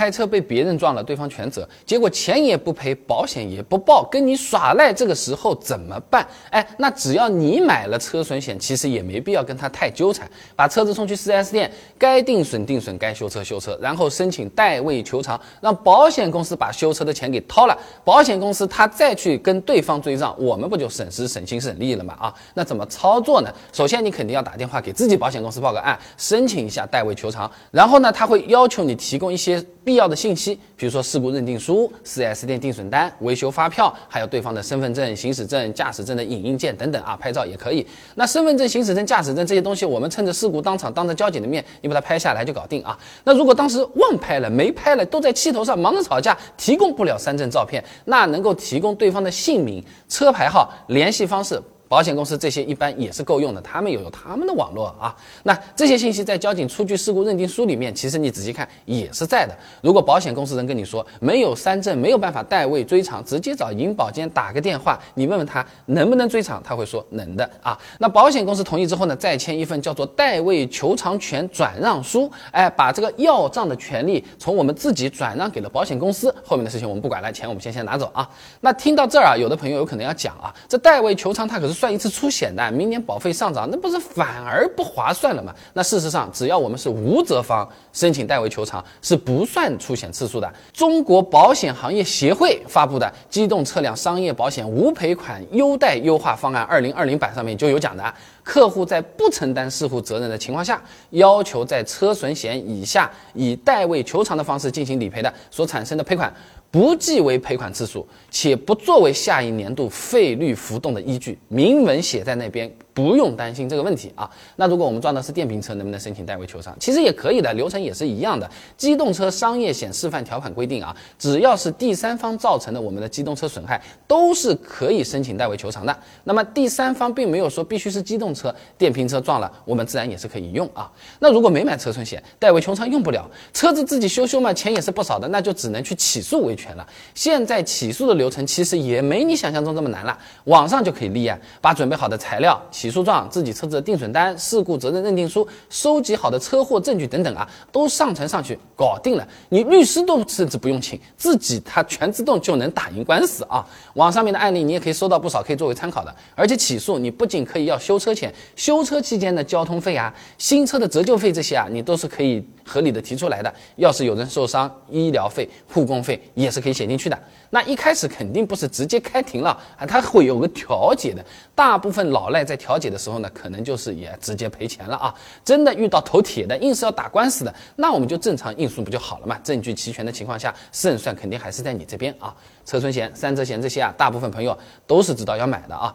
开车被别人撞了，对方全责，结果钱也不赔，保险也不报，跟你耍赖，这个时候怎么办？哎，那只要你买了车损险，其实也没必要跟他太纠缠，把车子送去 4S 店，该定损定损，该修车修车，然后申请代位求偿，让保险公司把修车的钱给掏了，保险公司他再去跟对方追账，我们不就省时省心省力了吗？啊，那怎么操作呢？首先你肯定要打电话给自己保险公司报个案，申请一下代位求偿，然后呢，他会要求你提供一些。必要的信息，比如说事故认定书、4S 店定损单、维修发票，还有对方的身份证、行驶证、驾驶证的影印件等等啊，拍照也可以。那身份证、行驶证、驾驶证这些东西，我们趁着事故当场当着交警的面，你把它拍下来就搞定啊。那如果当时忘拍了、没拍了，都在气头上忙着吵架，提供不了三证照片，那能够提供对方的姓名、车牌号、联系方式。保险公司这些一般也是够用的，他们有他们的网络啊。那这些信息在交警出具事故认定书里面，其实你仔细看也是在的。如果保险公司人跟你说没有三证，没有办法代位追偿，直接找银保监打个电话，你问问他能不能追偿，他会说能的啊。那保险公司同意之后呢，再签一份叫做代位求偿权转让书，哎，把这个要账的权利从我们自己转让给了保险公司，后面的事情我们不管了，钱我们先先拿走啊。那听到这儿啊，有的朋友有可能要讲啊，这代位求偿它可是。算一次出险的，明年保费上涨，那不是反而不划算了吗？那事实上，只要我们是无责方，申请代为求偿是不算出险次数的。中国保险行业协会发布的《机动车辆商业保险无赔款优待优化方案（二零二零版）》上面就有讲的，客户在不承担事故责任的情况下，要求在车损险以下以代位求偿的方式进行理赔的，所产生的赔款。不计为赔款次数，且不作为下一年度费率浮动的依据，明文写在那边。不用担心这个问题啊。那如果我们撞的是电瓶车，能不能申请代为求偿？其实也可以的，流程也是一样的。机动车商业险示范条款规定啊，只要是第三方造成的我们的机动车损害，都是可以申请代为求偿的。那么第三方并没有说必须是机动车，电瓶车撞了，我们自然也是可以用啊。那如果没买车损险，代为求偿用不了，车子自己修修嘛，钱也是不少的，那就只能去起诉维权了。现在起诉的流程其实也没你想象中这么难了，网上就可以立案，把准备好的材料。起诉状、自己车子的定损单、事故责任认定书、收集好的车祸证据等等啊，都上传上去，搞定了。你律师都甚至不用请，自己他全自动就能打赢官司啊。网上面的案例你也可以收到不少，可以作为参考的。而且起诉你不仅可以要修车钱，修车期间的交通费啊、新车的折旧费这些啊，你都是可以合理的提出来的。要是有人受伤，医疗费、护工费也是可以写进去的。那一开始肯定不是直接开庭了啊，他会有个调解的。大部分老赖在调解的时候呢，可能就是也直接赔钱了啊。真的遇到头铁的，硬是要打官司的，那我们就正常应诉不就好了嘛？证据齐全的情况下，胜算肯定还是在你这边啊。车损险、三责险这些啊，大部分朋友都是知道要买的啊。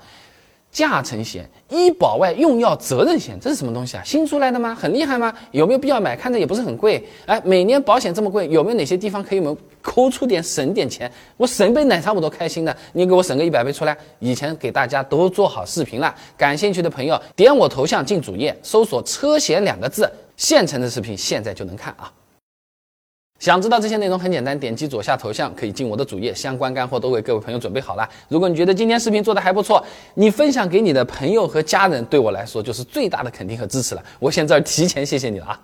驾乘险、医保外用药责任险，这是什么东西啊？新出来的吗？很厉害吗？有没有必要买？看着也不是很贵。哎，每年保险这么贵，有没有哪些地方可以我们抠出点省点钱？我省杯奶茶我都开心的。你给我省个一百倍出来。以前给大家都做好视频了，感兴趣的朋友点我头像进主页，搜索“车险”两个字，现成的视频现在就能看啊。想知道这些内容很简单，点击左下头像可以进我的主页，相关干货都为各位朋友准备好了。如果你觉得今天视频做的还不错，你分享给你的朋友和家人，对我来说就是最大的肯定和支持了。我先这儿提前谢谢你了啊。